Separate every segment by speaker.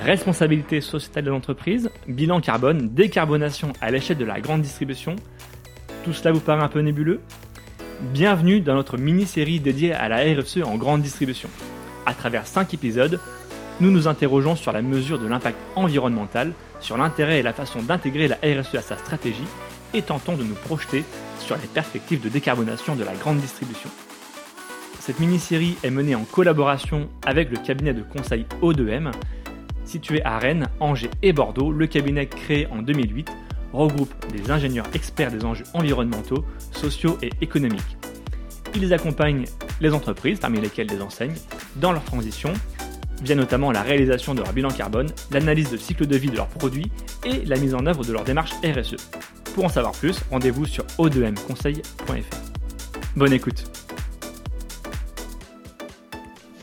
Speaker 1: responsabilité sociétale de l'entreprise, bilan carbone, décarbonation à l'échelle de la grande distribution. Tout cela vous paraît un peu nébuleux? Bienvenue dans notre mini-série dédiée à la RSE en grande distribution. À travers 5 épisodes, nous nous interrogeons sur la mesure de l'impact environnemental, sur l'intérêt et la façon d'intégrer la RSE à sa stratégie et tentons de nous projeter sur les perspectives de décarbonation de la grande distribution. Cette mini-série est menée en collaboration avec le cabinet de conseil O2M. Situé à Rennes, Angers et Bordeaux, le cabinet créé en 2008 regroupe des ingénieurs experts des enjeux environnementaux, sociaux et économiques. Ils accompagnent les entreprises, parmi lesquelles des enseignes, dans leur transition, via notamment la réalisation de leur bilan carbone, l'analyse de cycle de vie de leurs produits et la mise en œuvre de leur démarche RSE. Pour en savoir plus, rendez-vous sur o2mconseil.fr. Bonne écoute.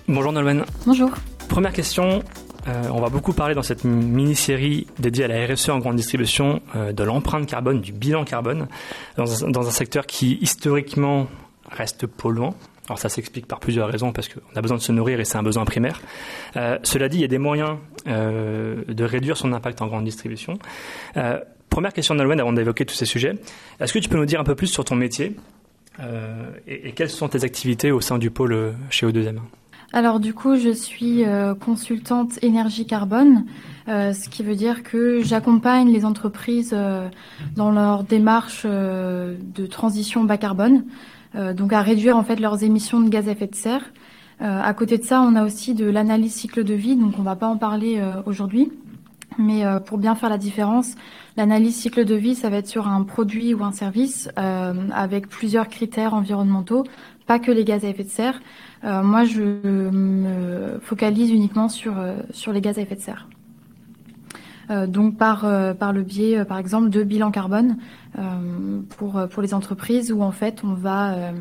Speaker 1: Bonjour Nolwenn.
Speaker 2: Bonjour.
Speaker 1: Première question, euh, on va beaucoup parler dans cette mini-série dédiée à la RSE en grande distribution euh, de l'empreinte carbone, du bilan carbone, dans un, secteur qui historiquement reste polluant. Alors ça s'explique par plusieurs raisons parce qu'on a besoin de se nourrir et c'est un besoin primaire. Euh, cela dit, il y a des moyens de réduire son impact en grande distribution. Première question Nolwenn avant d'évoquer tous ces sujets. Est-ce que tu peux nous dire un peu plus sur ton métier et, et, quelles sont tes activités au sein du pôle chez O2M
Speaker 2: alors du coup, je suis euh, consultante énergie carbone, euh, ce qui veut dire que j'accompagne les entreprises euh, dans leur démarche de transition bas carbone, donc à réduire en fait leurs émissions de gaz à effet de serre. à côté de ça, on a aussi de l'analyse cycle de vie, donc on va pas en parler aujourd'hui. Mais pour bien faire la différence, l'analyse cycle de vie, ça va être sur un produit ou un service avec plusieurs critères environnementaux, pas que les gaz à effet de serre. Euh, moi, je me focalise uniquement sur, euh, sur les gaz à effet de serre. Euh, donc par, par le biais, par exemple, de bilan carbone pour, pour les entreprises où en fait on va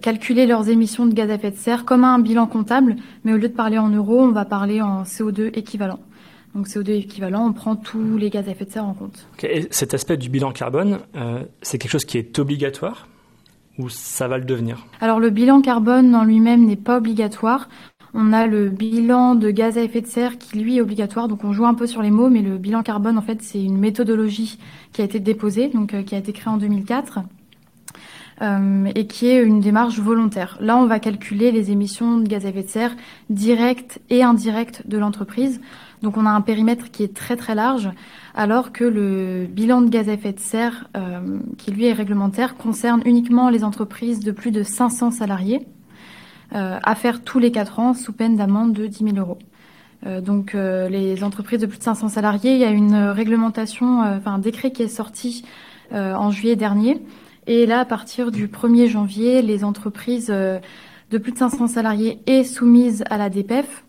Speaker 2: calculer leurs émissions de gaz à effet de serre comme un bilan comptable, mais au lieu de parler en euros, on va parler en CO2 équivalent. Donc CO2 équivalent, on prend tous les gaz à effet de serre en compte.
Speaker 1: Et cet aspect du bilan carbone, c'est quelque chose qui est obligatoire? Ou ça va le devenir
Speaker 2: Alors le bilan carbone en lui-même n'est pas obligatoire. On a le bilan de gaz à effet de serre qui lui est obligatoire, donc on joue un peu sur les mots, mais le bilan carbone en fait c'est une méthodologie qui a été déposée, donc euh, qui a été créée en 2004. Euh, et qui est une démarche volontaire. Là, on va calculer les émissions de gaz à effet de serre directes et indirectes de l'entreprise. Donc, on a un périmètre qui est très très large alors que le bilan de gaz à effet de serre, euh, qui lui est réglementaire, concerne uniquement les entreprises de plus de 500 salariés, euh, à faire tous les 4 ans sous peine d'amende de 10 000 euros. Euh, donc les entreprises de plus de 500 salariés, il y a une réglementation, enfin un décret qui est sorti en juillet dernier. Et là, à partir du 1er janvier, les entreprises de plus de 500 salariés et soumises à la DPEF,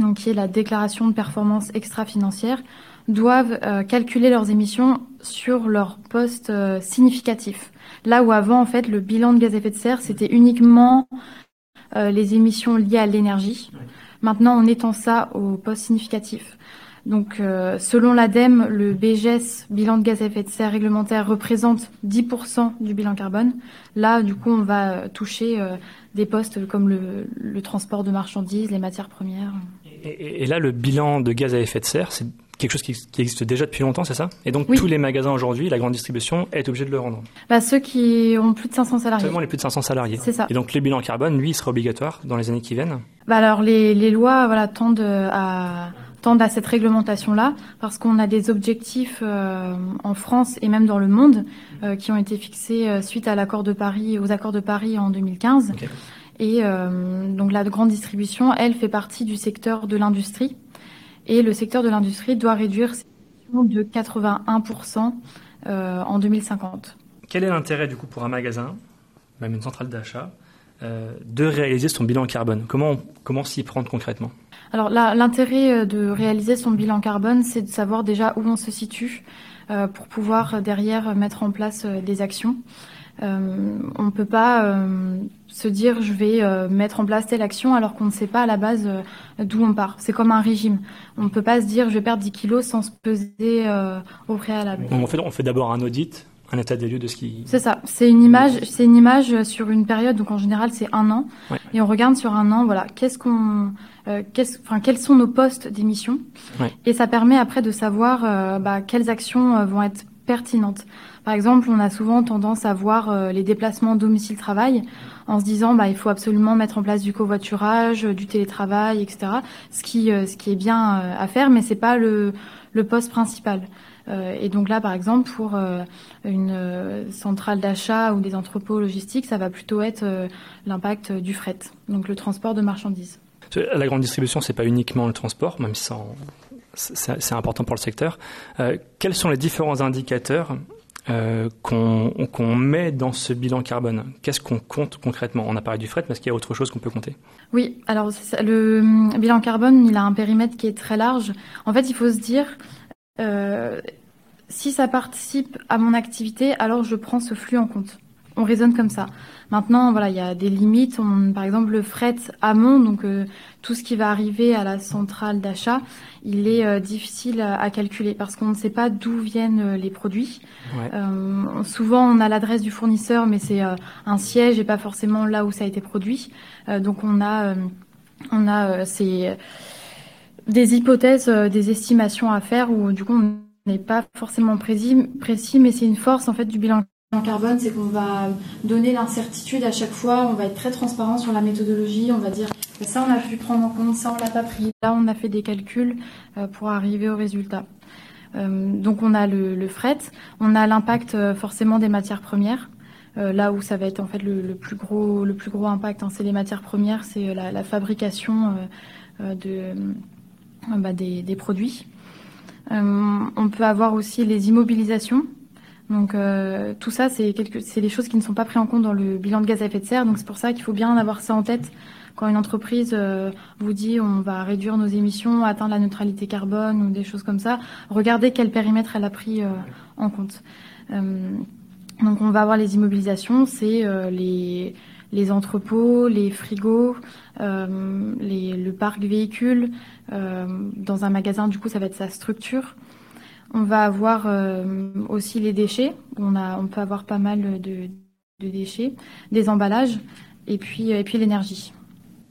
Speaker 2: donc qui est la déclaration de performance extra-financière, doivent euh, calculer leurs émissions sur leur poste euh, significatif. Là où avant, en fait, le bilan de gaz à effet de serre, c'était uniquement euh, les émissions liées à l'énergie. Maintenant, on étend ça au poste significatif. Donc, selon l'ADEME, le BGS, bilan de gaz à effet de serre réglementaire, représente 10% du bilan carbone. Là, du coup, on va toucher des postes comme le, le, transport de marchandises, les matières premières.
Speaker 1: Et, et, là, le bilan de gaz à effet de serre, c'est quelque chose qui, existe déjà depuis longtemps, c'est ça? Et donc tous les magasins aujourd'hui, la grande distribution, est obligée de le rendre
Speaker 2: bah, Ceux qui ont plus de 500 salariés.
Speaker 1: Seulement les plus de 500 salariés.
Speaker 2: C'est ça.
Speaker 1: Et donc les bilans carbone, lui, il sera obligatoire dans les années qui viennent?
Speaker 2: Bah Alors les, les lois voilà, tendent à tendent à cette réglementation-là parce qu'on a des objectifs euh, en France et même dans le monde euh, qui ont été fixés euh, suite à l'accord de Paris, aux accords de Paris en 2015. Et donc la grande distribution, elle fait partie du secteur de l'industrie. Et le secteur de l'industrie doit réduire ses émissions de 81% euh, en 2050.
Speaker 1: Quel est l'intérêt du coup pour un magasin, même une centrale d'achat, euh, de réaliser son bilan carbone? Comment, comment s'y prendre concrètement?
Speaker 2: Alors l'intérêt euh, de réaliser son bilan carbone, c'est de savoir déjà où on se situe pour pouvoir derrière mettre en place des actions. Euh, on ne peut pas euh, se dire je vais euh, mettre en place telle action alors qu'on ne sait pas à la base d'où on part. C'est comme un régime. On ne peut pas se dire je vais perdre 10 kilos sans se peser au préalable.
Speaker 1: on fait, on fait d'abord un audit, un état des lieux de ce qui.
Speaker 2: C'est ça. C'est une image, c'est une image sur une période. Donc en général, c'est un an. Et on regarde sur un an. Voilà, qu'est-ce qu'on, qu'est-ce, enfin, quels sont nos postes d'émission. Et ça permet après de savoir bah, quelles actions vont être pertinentes. Par exemple, on a souvent tendance à voir les déplacements domicile-travail en se disant bah il faut absolument mettre en place du covoiturage, du télétravail, etc. Ce qui ce qui est bien à faire, mais c'est pas le poste principal. Euh, et donc là, par exemple, pour euh, une euh, centrale d'achat ou des entrepôts logistiques, ça va plutôt être l'impact du fret, donc le transport de marchandises.
Speaker 1: La grande distribution, c'est pas uniquement le transport, même si c'est important pour le secteur. quels sont les différents indicateurs qu'on met dans ce bilan carbone? Qu'est-ce qu'on compte concrètement? On a parlé du fret, mais est-ce qu'il y a autre chose qu'on peut compter?
Speaker 2: Oui, alors le bilan carbone, il a un périmètre qui est très large. En fait, il faut se dire, euh, si ça participe à mon activité, alors je prends ce flux en compte. On raisonne comme ça. Maintenant, voilà, il y a des limites. par exemple, le fret amont, donc euh, tout ce qui va arriver à la centrale d'achat, il est euh, difficile à, calculer parce qu'on ne sait pas d'où viennent les produits. souvent, on a l'adresse du fournisseur, mais c'est un siège et pas forcément là où ça a été produit. donc, on a, on a ces des hypothèses, euh, des estimations à faire où du coup on n'est pas forcément précis, précis mais c'est une force en fait du bilan carbone, c'est qu'on va donner l'incertitude à chaque fois, on va être très transparent sur la méthodologie, on va dire ça on a pu prendre en compte, ça on l'a pas pris, là on a fait des calculs euh, pour arriver au résultat. Euh, donc on a le, fret, on a l'impact forcément des matières premières. là où ça va être en fait le, plus gros le plus gros impact, hein, c'est les matières premières, c'est la, fabrication de euh, bah, des, produits. Euh, on peut avoir aussi les immobilisations. Donc euh, tout ça, c'est des choses qui ne sont pas prises en compte dans le bilan de gaz à effet de serre. Donc c'est pour ça qu'il faut bien avoir ça en tête quand une entreprise vous dit on va réduire nos émissions, atteindre la neutralité carbone ou des choses comme ça. Regardez quel périmètre elle a pris en compte. donc on va avoir les immobilisations, c'est les les entrepôts, les frigos, euh, le parc véhicule. Euh, dans un magasin, du coup, ça va être sa structure. On va avoir euh, aussi les déchets. On, a, on peut avoir pas mal de, déchets, des emballages et puis, et puis l'énergie.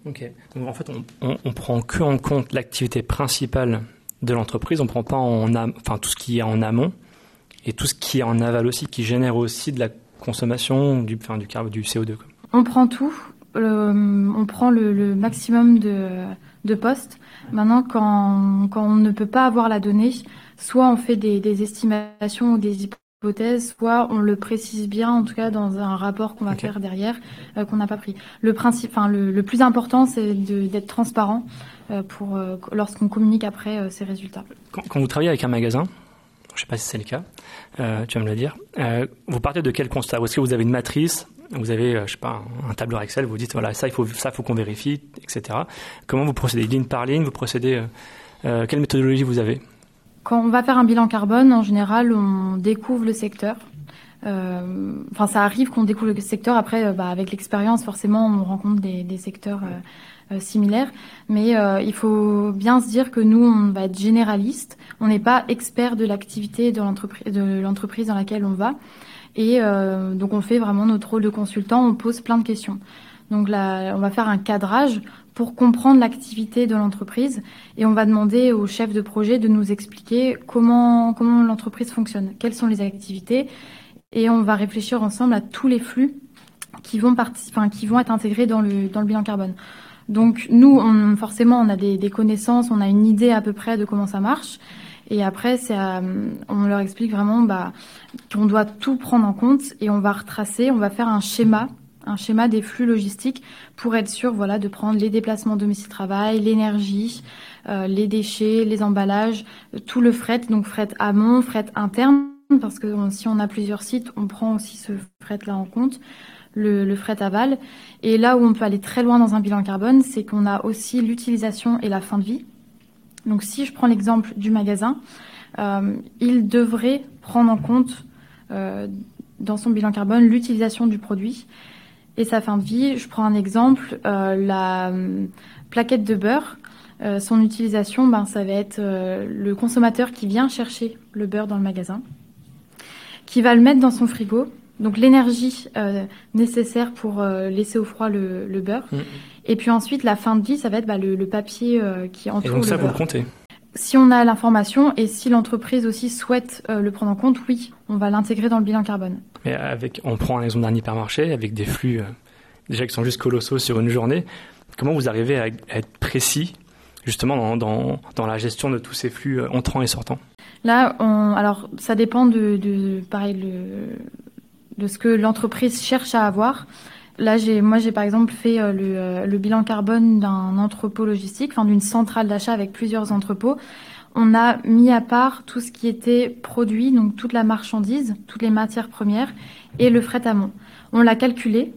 Speaker 1: Ok. Donc en fait, on, on, prend que en compte l'activité principale de l'entreprise. On prend pas en enfin tout ce qui est en amont et tout ce qui est en aval aussi, qui génère aussi de la consommation du, enfin, du, du CO2.
Speaker 2: On prend tout, on prend le, maximum de, postes. Maintenant, quand, on ne peut pas avoir la donnée, soit on fait des, estimations ou des hypothèses, soit on le précise bien, en tout cas dans un rapport qu'on va faire derrière, euh, qu'on n'a pas pris. Le principe, enfin le, plus important, c'est d'être transparent euh, pour euh, lorsqu'on communique après ces résultats.
Speaker 1: Quand, vous travaillez avec un magasin, je ne sais pas si c'est le cas, tu vas me le dire. vous partez de quel constat? Est-ce que vous avez une matrice vous avez, je sais pas, un tableur Excel, vous dites voilà ça il faut ça faut qu'on vérifie, etc. Comment vous procédez? Ligne par ligne Vous procédez euh, quelle méthodologie vous avez?
Speaker 2: Quand on va faire un bilan carbone, en général, on découvre le secteur. Enfin, ça arrive qu'on découvre le secteur. Après, bah, avec l'expérience, forcément, on rencontre des, des secteurs similaires. Mais il faut bien se dire que nous, on va être généraliste. On n'est pas expert de l'activité de l'entreprise dans laquelle on va. Et euh, donc on fait vraiment notre rôle de consultant, on pose plein de questions. Donc là, on va faire un cadrage pour comprendre l'activité de l'entreprise et on va demander au chef de projet de nous expliquer comment comment l'entreprise fonctionne, quelles sont les activités et on va réfléchir ensemble à tous les flux qui vont enfin, qui vont être intégrés dans le dans le bilan carbone. Donc nous, forcément, on a des, connaissances, on a une idée à peu près de comment ça marche. Et après, c'est on leur explique vraiment bah, qu'on doit tout prendre en compte et on va retracer, on va faire un schéma un schéma des flux logistiques pour être sûr voilà de prendre les déplacements domicile-travail, l'énergie, euh, les déchets, les emballages, tout le fret, donc fret amont, fret interne, parce que si on a plusieurs sites, on prend aussi ce fret-là en compte, le, fret aval. Et là où on peut aller très loin dans un bilan carbone, c'est qu'on a aussi l'utilisation et la fin de vie. Donc si je prends l'exemple du magasin, euh, il devrait prendre en compte euh, dans son bilan carbone l'utilisation du produit et sa fin de vie. Je prends un exemple, euh, la plaquette de beurre. son utilisation, ben, ça va être le consommateur qui vient chercher le beurre dans le magasin, qui va le mettre dans son frigo. Donc l'énergie nécessaire pour laisser au froid le, beurre. Mm. Et puis ensuite, la fin de vie, ça va être bah, le, papier qui entoure
Speaker 1: et donc
Speaker 2: ça,
Speaker 1: vous le comptez?
Speaker 2: Si on a l'information et si l'entreprise aussi souhaite le prendre en compte, oui, on va l'intégrer dans le bilan carbone.
Speaker 1: Mais avec, on prend un exemple d'un hypermarché avec des flux déjà qui sont juste colossaux sur une journée. Comment vous arrivez à, être précis justement dans, dans, la gestion de tous ces flux euh, entrants et sortants?
Speaker 2: Là, alors ça dépend de, pareil, de ce que l'entreprise cherche à avoir. Là, moi, j'ai par exemple fait euh, le, euh, le, bilan carbone d'un entrepôt logistique, enfin d'une centrale d'achat avec plusieurs entrepôts. On a mis à part tout ce qui était produit, donc toute la marchandise, toutes les matières premières et le fret amont. On l'a calculé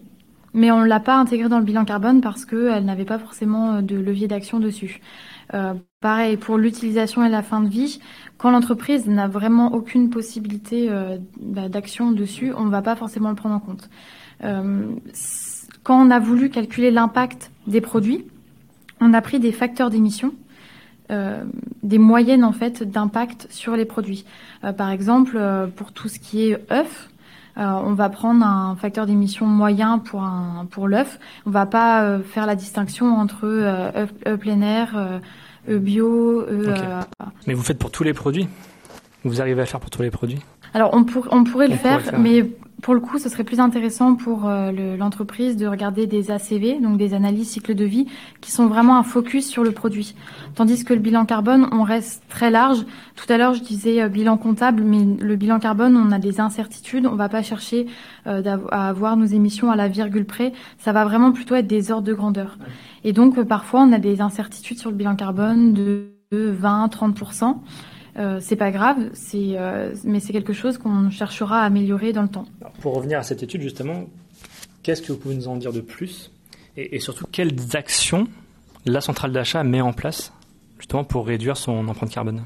Speaker 2: mais on ne l'a pas intégrée dans le bilan carbone parce qu'elle n'avait pas forcément euh, de levier d'action dessus. Euh, pareil, pour l'utilisation et la fin de vie, quand l'entreprise n'a vraiment aucune possibilité euh, d'action dessus, on ne va pas forcément le prendre en compte. Quand on a voulu calculer l'impact des produits, on a pris des facteurs d'émission, euh, des moyennes en fait d'impact sur les produits. Euh, par exemple, pour tout ce qui est euh, on va prendre un facteur d'émission moyen pour un pour l'œuf. On va pas euh, faire la distinction entre œuf, euh, plein air, œuf bio.
Speaker 1: Mais vous faites pour tous les produits? Vous arrivez à faire pour tous les produits?
Speaker 2: Alors on, on pourrait le faire, mais pour le coup, ce serait plus intéressant pour euh, l'entreprise de regarder des ACV, donc des analyses cycle de vie, qui sont vraiment un focus sur le produit. Tandis que le bilan carbone, on reste très large. Tout à l'heure, je disais euh, bilan comptable, mais le bilan carbone, on a des incertitudes. On va pas chercher euh, à avoir nos émissions à la virgule près. Ça va vraiment plutôt être des ordres de grandeur. Et donc, parfois, on a des incertitudes sur le bilan carbone de 20, 30 euh, c'est pas grave, c'est, euh, mais c'est quelque chose qu'on cherchera à améliorer dans le temps.
Speaker 1: pour revenir à cette étude, justement, qu'est-ce que vous pouvez nous en dire de plus et, surtout, quelles actions la centrale d'achat met en place justement pour réduire son empreinte carbone?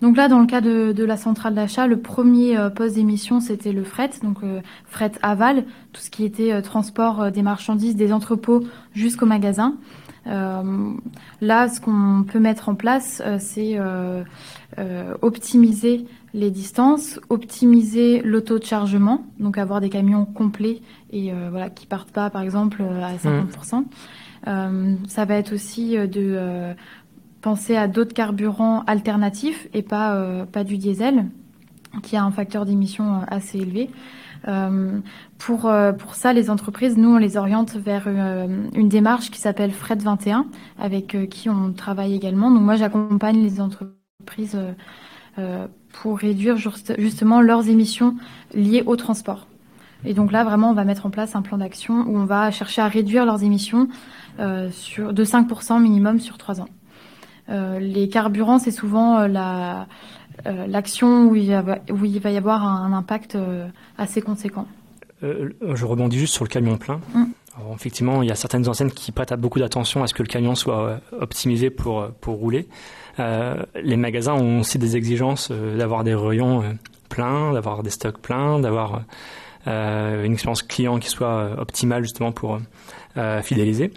Speaker 2: Donc là, dans le cas de, la centrale d'achat, le premier euh, poste d'émission, c'était le fret, donc fret aval, tout ce qui était transport des marchandises des entrepôts jusqu'au magasin. là, ce qu'on peut mettre en place, c'est euh, optimiser les distances, optimiser l'auto de chargement, donc avoir des camions complets et euh, voilà qui partent pas par exemple à 50%. Mmh. Euh, ça va être aussi de penser à d'autres carburants alternatifs et pas pas du diesel qui a un facteur d'émission assez élevé. Euh, pour, pour ça, les entreprises, nous, on les oriente vers une démarche qui s'appelle Fred 21, avec qui on travaille également. Donc moi, j'accompagne les entreprises prises euh, euh, pour réduire justement leurs émissions liées au transport. Et donc là, vraiment, on va mettre en place un plan d'action où on va chercher à réduire leurs émissions euh, sur, de 5% minimum sur 3 ans. les carburants, c'est souvent la, l'action où, il où il va y avoir un, impact assez conséquent.
Speaker 1: je rebondis juste sur le camion plein. Effectivement, il y a certaines enseignes qui prêtent beaucoup d'attention à ce que le camion soit optimisé pour, pour rouler. Euh, les magasins ont aussi des exigences euh, d'avoir des rayons euh, pleins, d'avoir des stocks pleins, d'avoir une expérience client qui soit optimale justement pour fidéliser.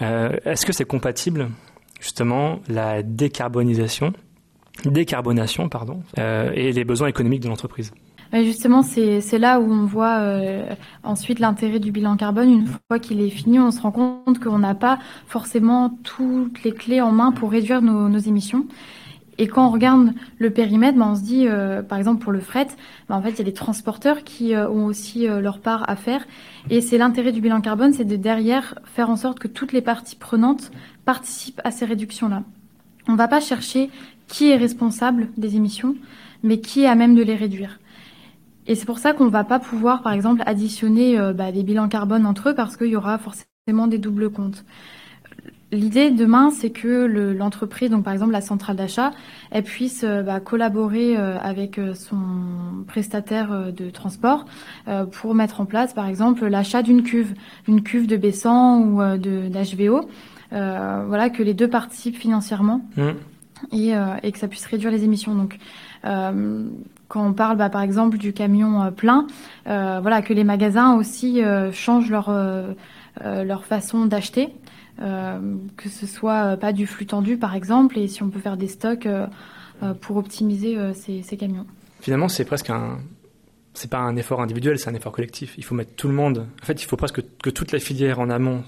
Speaker 1: Est-ce que c'est compatible justement la décarbonisation, décarbonation pardon, et les besoins économiques de l'entreprise?
Speaker 2: Justement, c'est là où on voit euh, ensuite l'intérêt du bilan carbone. Une fois qu'il est fini, on se rend compte qu'on n'a pas forcément toutes les clés en main pour réduire nos, émissions. Et quand on regarde le périmètre, ben on se dit, euh, par exemple pour le fret, ben en fait il y a des transporteurs qui euh, ont aussi leur part à faire. Et c'est l'intérêt du bilan carbone, c'est de derrière faire en sorte que toutes les parties prenantes participent à ces réductions-là. On ne va pas chercher qui est responsable des émissions, mais qui est à même de les réduire. Et c'est pour ça qu'on ne va pas pouvoir, par exemple, additionner euh, bah, des bilans carbone entre eux parce qu'il y aura forcément des doubles comptes. L'idée demain, c'est que l'entreprise, donc par exemple la centrale d'achat, elle puisse euh, bah, collaborer euh, avec son prestataire de transport pour mettre en place, par exemple, l'achat d'une cuve, une cuve de Bessan ou d'HVO. voilà, que les deux participent financièrement mmh. et, et, que ça puisse réduire les émissions. Donc, quand on parle bah, par exemple du camion euh, plein, euh, voilà que les magasins aussi euh, changent leur façon d'acheter, que ce soit pas du flux tendu par exemple, et si on peut faire des stocks pour optimiser ces, camions.
Speaker 1: Finalement, c'est presque un, c'est pas un effort individuel, c'est un effort collectif. Il faut mettre tout le monde. En fait, il faut presque que, toute la filière en amont,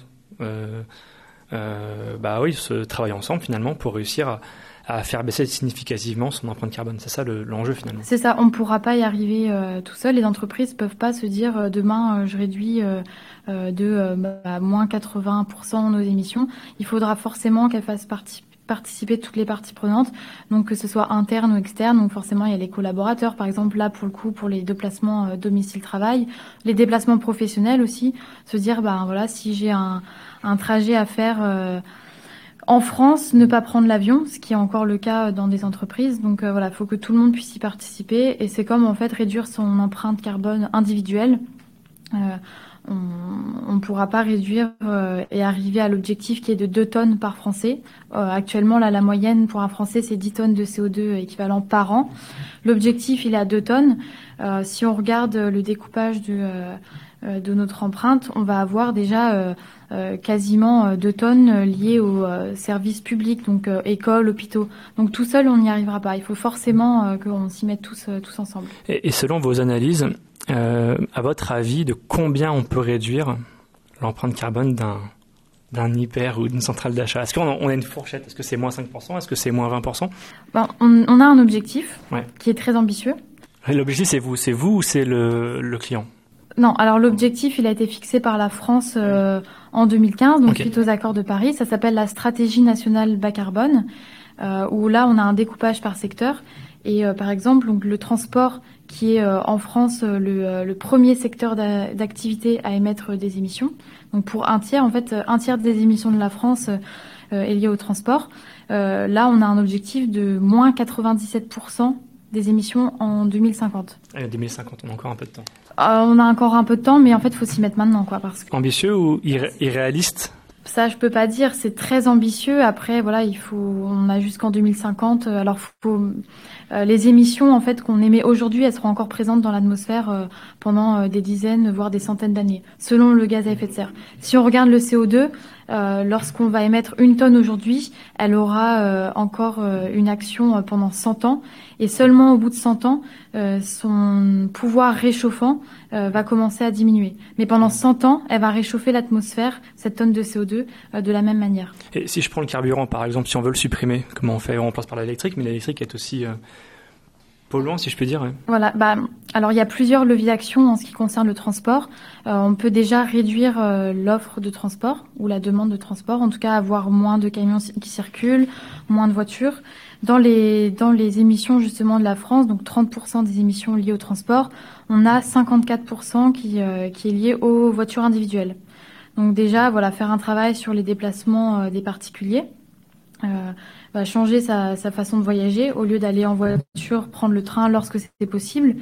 Speaker 1: bah se travaille ensemble finalement pour réussir à, à faire baisser significativement son empreinte carbone. C'est ça l'enjeu finalement.
Speaker 2: C'est ça, on ne pourra pas y arriver euh, tout seul. Les entreprises ne peuvent pas se dire euh, demain euh, je réduis de bah, moins 80% nos émissions. Il faudra forcément qu'elles fassent partie participer toutes les parties prenantes, donc que ce soit interne ou externe. Donc forcément, il y a les collaborateurs, par exemple là pour le coup pour les déplacements domicile-travail, les déplacements professionnels aussi. Se dire, ben voilà, si j'ai un, un, trajet à faire en France, ne pas prendre l'avion, ce qui est encore le cas dans des entreprises. Donc euh, voilà, il faut que tout le monde puisse y participer. Et c'est comme en fait réduire son empreinte carbone individuelle. Euh, on ne pourra pas réduire euh, et arriver à l'objectif qui est de 2 tonnes par Français. actuellement, là, la moyenne pour un Français, c'est 10 tonnes de CO2 équivalent par an. L'objectif, il est à 2 tonnes. si on regarde le découpage de, de notre empreinte, on va avoir déjà euh, quasiment 2 euh, tonnes euh, liées aux services publics, donc écoles, hôpitaux. Donc tout seul, on n'y arrivera pas. Il faut forcément qu'on s'y mette tous, tous ensemble.
Speaker 1: Et, selon vos analyses, à votre avis, de combien on peut réduire l'empreinte carbone d'un d'un hyper ou d'une centrale d'achat? Est-ce qu'on a une fourchette? Est-ce que c'est moins 5% Est-ce que c'est moins 20%
Speaker 2: ben, on, a un objectif qui est très ambitieux.
Speaker 1: L'objectif, c'est vous, c'est vous ou c'est le, le client?
Speaker 2: Non, alors l'objectif, il a été fixé par la France euh, en 2015, donc suite aux accords de Paris. Ça s'appelle la stratégie nationale bas carbone, euh, où là, on a un découpage par secteur. Et euh, par exemple, donc, le transport, qui est en France le, premier secteur d'activité à émettre des émissions. Donc pour un tiers, en fait, un tiers des émissions de la France est lié au transport. là, on a un objectif de moins 97% des émissions en 2050.
Speaker 1: Et 2050, on a encore un peu de temps.
Speaker 2: Euh, on a encore un peu de temps, mais en fait, il faut s'y mettre maintenant, quoi. Parce que...
Speaker 1: Ambitieux ou irréaliste?
Speaker 2: Ça, je peux pas dire. C'est très ambitieux. Après, voilà, il faut. On a jusqu'en 2050. Euh, alors, faut, les émissions, en fait, qu'on émet aujourd'hui, elles seront encore présentes dans l'atmosphère pendant des dizaines, voire des centaines d'années, selon le gaz à effet de serre. Si on regarde le CO2, euh, lorsqu'on va émettre une tonne aujourd'hui, elle aura euh, encore euh, une action pendant 100 ans. Et seulement au bout de 100 ans, son pouvoir réchauffant va commencer à diminuer. Mais pendant 100 ans, elle va réchauffer l'atmosphère, cette tonne de CO2, de la même manière.
Speaker 1: Et si je prends le carburant, par exemple, si on veut le supprimer, comment on fait? On remplace par l'électrique, mais l'électrique est aussi polluant, si je peux dire.
Speaker 2: Voilà. Bah, alors il y a plusieurs leviers d'action en ce qui concerne le transport. Euh, on peut déjà réduire euh, l'offre de transport ou la demande de transport, en tout cas avoir moins de camions qui circulent, moins de voitures. Dans les dans les émissions justement de la France, donc 30% des émissions liées au transport, on a 54% qui euh, qui est lié aux voitures individuelles. Donc déjà voilà faire un travail sur les déplacements des particuliers. Euh, va changer sa, sa, façon de voyager au lieu d'aller en voiture, prendre le train lorsque c'est possible.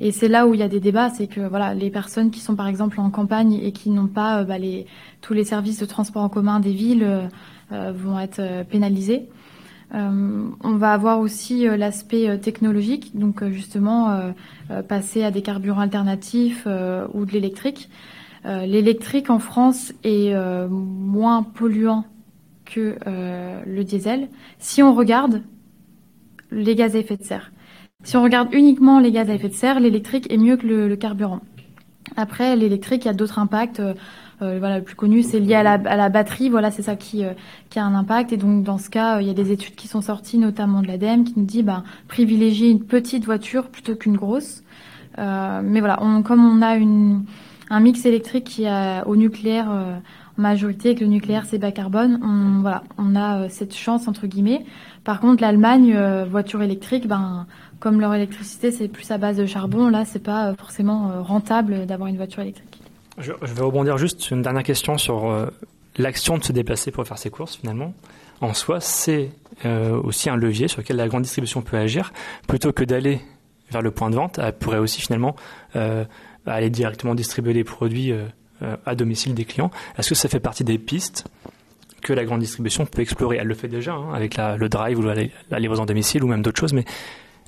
Speaker 2: Et c'est là où il y a des débats, c'est que voilà, les personnes qui sont par exemple en campagne et qui n'ont pas euh, bah, les, tous les services de transport en commun des villes euh, vont être pénalisées. on va avoir aussi l'aspect technologique, donc justement passer à des carburants alternatifs ou de l'électrique. L'électrique en France est moins polluant euh, le diesel si on regarde les gaz à effet de serre. Si on regarde uniquement les gaz à effet de serre, l'électrique est mieux que le, carburant. Après, l'électrique, il y a d'autres impacts. Euh, euh, voilà, le plus connu, c'est lié à la, batterie. Voilà, c'est ça qui, a un impact. Et donc, dans ce cas, il y a des études qui sont sorties, notamment de l'ADEME, qui nous dit bah, privilégier une petite voiture plutôt qu'une grosse. mais voilà, comme on a un mix électrique qui a au nucléaire majorité avec le nucléaire, c'est bas carbone. On, voilà, on a euh, cette chance entre guillemets. Par contre, l'Allemagne, euh, voiture électrique, ben comme leur électricité c'est plus à base de charbon, là c'est pas euh, forcément rentable d'avoir une voiture électrique.
Speaker 1: Je, vais rebondir juste une dernière question sur l'action de se déplacer pour faire ses courses finalement. En soi, c'est aussi un levier sur lequel la grande distribution peut agir plutôt que d'aller vers le point de vente. Elle pourrait aussi finalement aller directement distribuer des produits à domicile des clients. Est-ce que ça fait partie des pistes que la grande distribution peut explorer? Elle le fait déjà hein, avec le drive ou la, livraison à domicile ou même d'autres choses, mais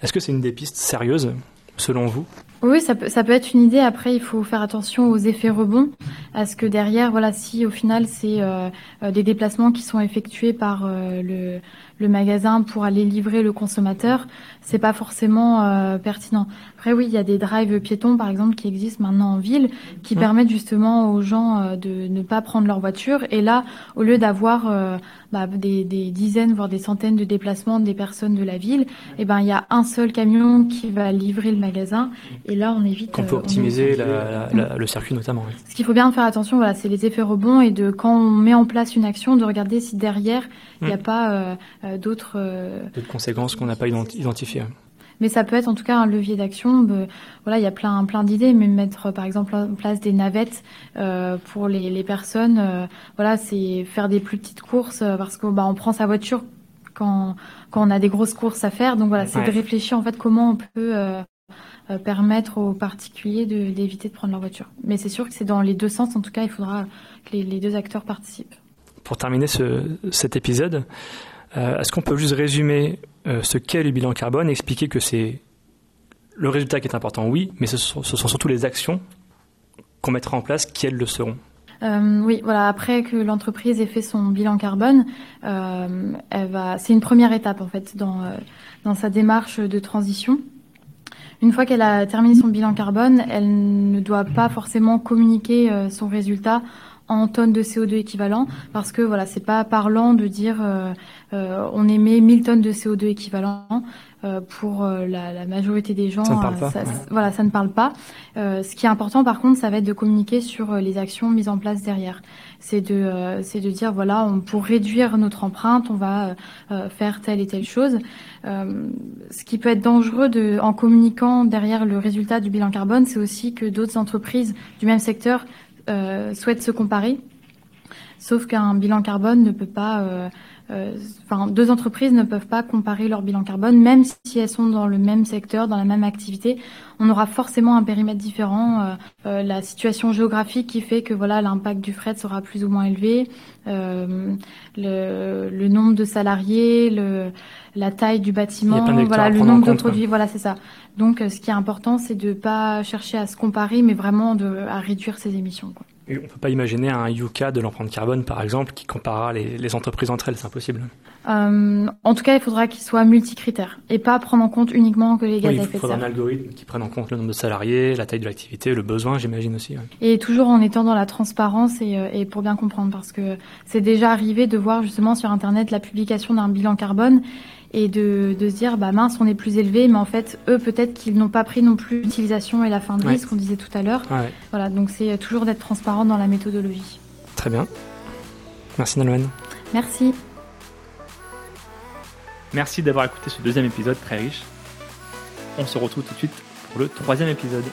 Speaker 1: est-ce que c'est une des pistes sérieuses selon vous?
Speaker 2: Oui, ça peut, être une idée. Après, il faut faire attention aux effets rebonds, à ce que derrière, voilà, si au final c'est euh, euh, des déplacements qui sont effectués par euh, le, le magasin pour aller livrer le consommateur, c'est pas forcément pertinent. Après, oui, il y a des drives piétons, par exemple, qui existent maintenant en ville, qui mmh. permettent justement aux gens de ne pas prendre leur voiture. Et là, au lieu d'avoir bah, des, des, dizaines, voire des centaines de déplacements des personnes de la ville, et eh ben il y a un seul camion qui va livrer le magasin. Et là, on évite.
Speaker 1: Qu'on peut optimiser le circuit notamment.
Speaker 2: Ce qu'il faut bien faire attention, voilà, c'est les effets rebonds et de quand on met en place une action, de regarder si derrière il n'y a pas euh, euh, d'autres. Euh,
Speaker 1: d'autres conséquences qu'on n'a pas identifiées.
Speaker 2: Mais ça peut être en tout cas un levier d'action. Voilà, il y a plein, plein d'idées, mais mettre par exemple en place des navettes pour les, les personnes. voilà, c'est faire des plus petites courses parce que bah, on prend sa voiture quand, quand on a des grosses courses à faire. Donc voilà, c'est de réfléchir en fait comment on peut euh, permettre aux particuliers d'éviter de, prendre leur voiture. Mais c'est sûr que c'est dans les deux sens, en tout cas, il faudra que les, deux acteurs participent.
Speaker 1: Pour terminer ce, cet épisode, euh, est-ce qu'on peut juste résumer euh, ce qu'est le bilan carbone, expliquer que c'est le résultat qui est important, oui, mais ce sont, surtout les actions qu'on mettra en place qui, elles, le seront?
Speaker 2: Euh, oui, voilà. Après que l'entreprise ait fait son bilan carbone. C'est une première étape en fait dans dans sa démarche de transition. Une fois qu'elle a terminé son bilan carbone, elle ne doit pas forcément communiquer son résultat en tonnes de CO2 équivalent parce que voilà c'est pas parlant de dire euh, euh, on émet 1000 tonnes de CO2 équivalent pour la, majorité des gens
Speaker 1: ça ne parle pas,
Speaker 2: voilà ça ne parle pas. Ce qui est important par contre ça va être de communiquer sur les actions mises en place derrière. C'est de c'est de dire voilà on, pour réduire notre empreinte on va faire telle et telle chose. Euh, ce qui peut être dangereux de, en communiquant derrière le résultat du bilan carbone, c'est aussi que d'autres entreprises du même secteur euh, souhaitent se comparer. Sauf qu'un bilan carbone ne peut pas, euh, euh, enfin, deux entreprises ne peuvent pas comparer leur bilan carbone, même si elles sont dans le même secteur, dans la même activité. On aura forcément un périmètre différent. Euh, euh la situation géographique qui fait que voilà, l'impact du fret sera plus ou moins élevé. Euh, le, le, nombre de salariés, le, la taille du bâtiment, voilà, le nombre de produits, voilà, c'est ça. Donc, ce qui est important, c'est de pas chercher à se comparer, mais vraiment de, à réduire ses émissions. Quoi.
Speaker 1: On ne peut pas imaginer un Yuka de l'empreinte carbone, par exemple, qui comparera les, les entreprises entre elles, c'est impossible.
Speaker 2: Euh, en tout cas, il faudra qu'il soit multicritère et pas prendre en compte uniquement que les gaz
Speaker 1: à
Speaker 2: effet de serre.
Speaker 1: Il faudra un algorithme qui prenne en compte le nombre de salariés, la taille de l'activité, le besoin, j'imagine aussi.
Speaker 2: Et toujours en étant dans la transparence et, euh, et pour bien comprendre, parce que c'est déjà arrivé de voir justement sur Internet la publication d'un bilan carbone et de, de, se dire bah mince on est plus élevé mais en fait eux peut-être qu'ils n'ont pas pris non plus l'utilisation et la fin de vie ce qu'on disait tout à l'heure. Voilà donc c'est toujours d'être transparent dans la méthodologie.
Speaker 1: Très bien. Merci Nolwenn.
Speaker 2: Merci
Speaker 1: merci d'avoir écouté ce deuxième épisode très riche. On se retrouve tout de suite pour le troisième épisode